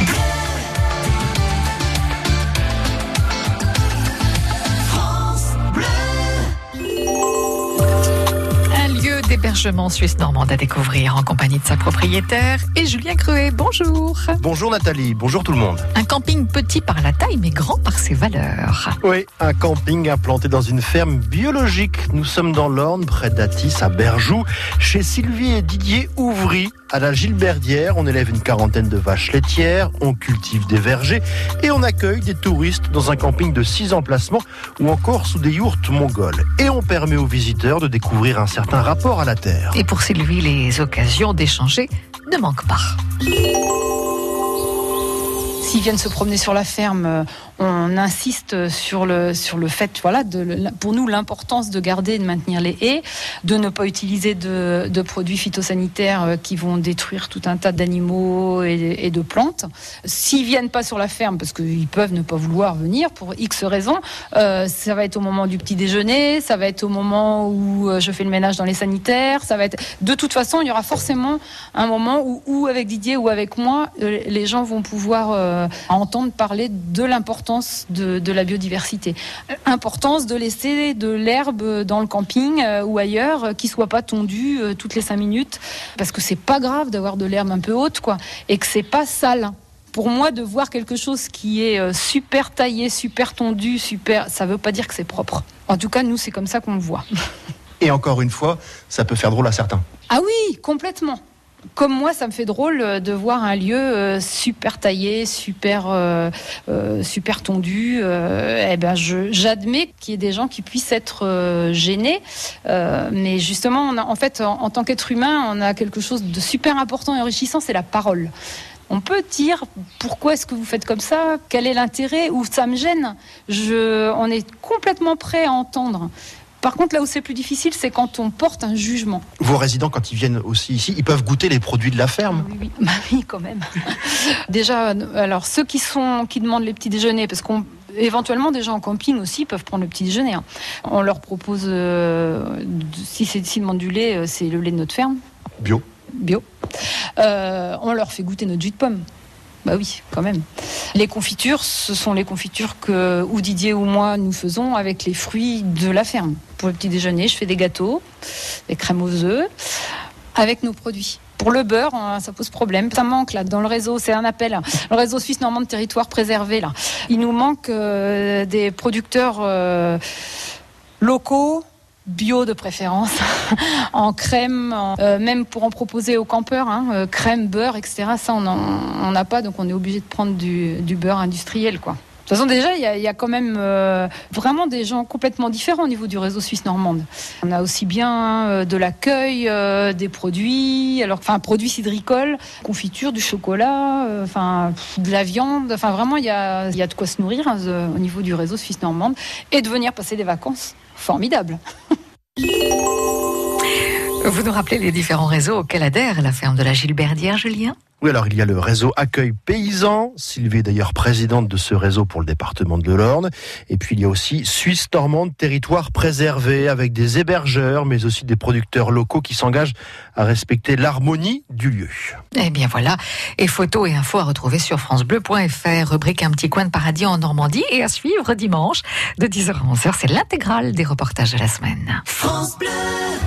Hey. D'hébergement suisse normande à découvrir en compagnie de sa propriétaire et Julien Cruet. Bonjour. Bonjour Nathalie, bonjour tout le monde. Un camping petit par la taille mais grand par ses valeurs. Oui, un camping implanté dans une ferme biologique. Nous sommes dans l'Orne, près d'Atis, à Berjoux, chez Sylvie et Didier Ouvry. À la Gilberdière, on élève une quarantaine de vaches laitières, on cultive des vergers et on accueille des touristes dans un camping de six emplacements ou encore sous des yourtes mongoles. Et on permet aux visiteurs de découvrir un certain rapport Et pour Sylvie, les occasions d'échanger ne manquent pas. S'ils viennent se promener sur la ferme, on insiste sur le, sur le fait, voilà, de, pour nous, l'importance de garder et de maintenir les haies, de ne pas utiliser de, produits phytosanitaires euh, qui vont détruire tout un tas d'animaux et, de plantes. S'ils viennent pas sur la ferme, parce qu'ils peuvent ne pas vouloir venir pour X raisons, euh, ça va être au moment du petit déjeuner, ça va être au moment où euh, je fais le ménage dans les sanitaires, ça va être. De toute façon, il y aura forcément un moment où, avec Didier ou avec moi, euh, les gens vont pouvoir euh, entendre parler de l'importance de, de, la biodiversité. Importance de laisser de l'herbe dans le camping euh, ou ailleurs euh, qui soit pas tondue euh, toutes les cinq minutes parce que c'est pas grave d'avoir de l'herbe un peu haute quoi et que c'est pas sale pour moi, de voir quelque chose qui est super taillé, super tondu, super, ça veut pas dire que c'est propre. En tout cas, nous, c'est comme ça qu'on le voit. Et encore une fois, ça peut faire drôle à certains. Ah oui, complètement comme moi, ça me fait drôle de voir un lieu euh, super taillé, super, euh, euh, super tondu. eh ben, j'admets qu'il y ait des gens qui puissent être gênés, mais justement, en fait, en, en tant qu'être humain, on a quelque chose de super important et enrichissant, c'est la parole. On peut dire pourquoi est-ce que vous faites comme ça? Quel est l'intérêt? Ou ça me gêne? Je, On est complètement prêt à entendre. Par contre, là où c'est plus difficile, c'est quand on porte un jugement. Vos résidents, quand ils viennent aussi ici, ils peuvent goûter les produits de la ferme? Oui, oui, bah oui quand même. Déjà, alors ceux qui, sont, qui demandent les petits déjeuners, parce qu'on éventuellement des gens en camping aussi peuvent prendre le petit déjeuner. Hein. On leur propose, euh, si c'est demandent du lait, c'est le lait de notre ferme. Bio. Bio. Euh, on leur fait goûter notre jus de pomme. Bah oui, quand même. Les confitures, ce sont les confitures que ou Didier ou moi nous faisons avec les fruits de la ferme. Pour le petit déjeuner, je fais des gâteaux, des crèmes aux œufs, avec nos produits. Pour le beurre, ça pose problème. Ça manque là dans le réseau, c'est un appel. Le réseau suisse normand de territoire préservé là. Il nous manque euh, des producteurs euh, locaux bio de préférence, en crème, euh, même pour en proposer aux campeurs, hein, euh, crème, beurre, etc. Ça, on n'en a pas, donc on est obligé de prendre du, du, beurre industriel, quoi. De toute façon, déjà, il y, a quand même euh, vraiment des gens complètement différents au niveau du réseau suisse normande. On a aussi bien euh, de l'accueil, euh, des produits, alors, enfin, produits cidricoles, confiture, du chocolat, enfin, de la viande. Enfin, vraiment, il y a, y a de quoi se nourrir hein, au niveau du réseau suisse normande et de venir passer des vacances. Formidable. Vous nous rappelez les différents réseaux auxquels adhère la ferme de la Gilberdière, Julien? Oui, alors il y a le réseau Accueil Paysan. Sylvie est d'ailleurs présidente de ce réseau pour le département de l'Orne. Et puis il y a aussi Suisse Normande, territoire préservé, avec des hébergeurs, mais aussi des producteurs locaux qui s'engagent à respecter l'harmonie du lieu. Eh bien voilà, et photos et infos à retrouver sur francebleu.fr, rubrique Un petit coin de paradis en Normandie, et à suivre dimanche de 10h à 11h, c'est l'intégrale des reportages de la semaine. France Bleu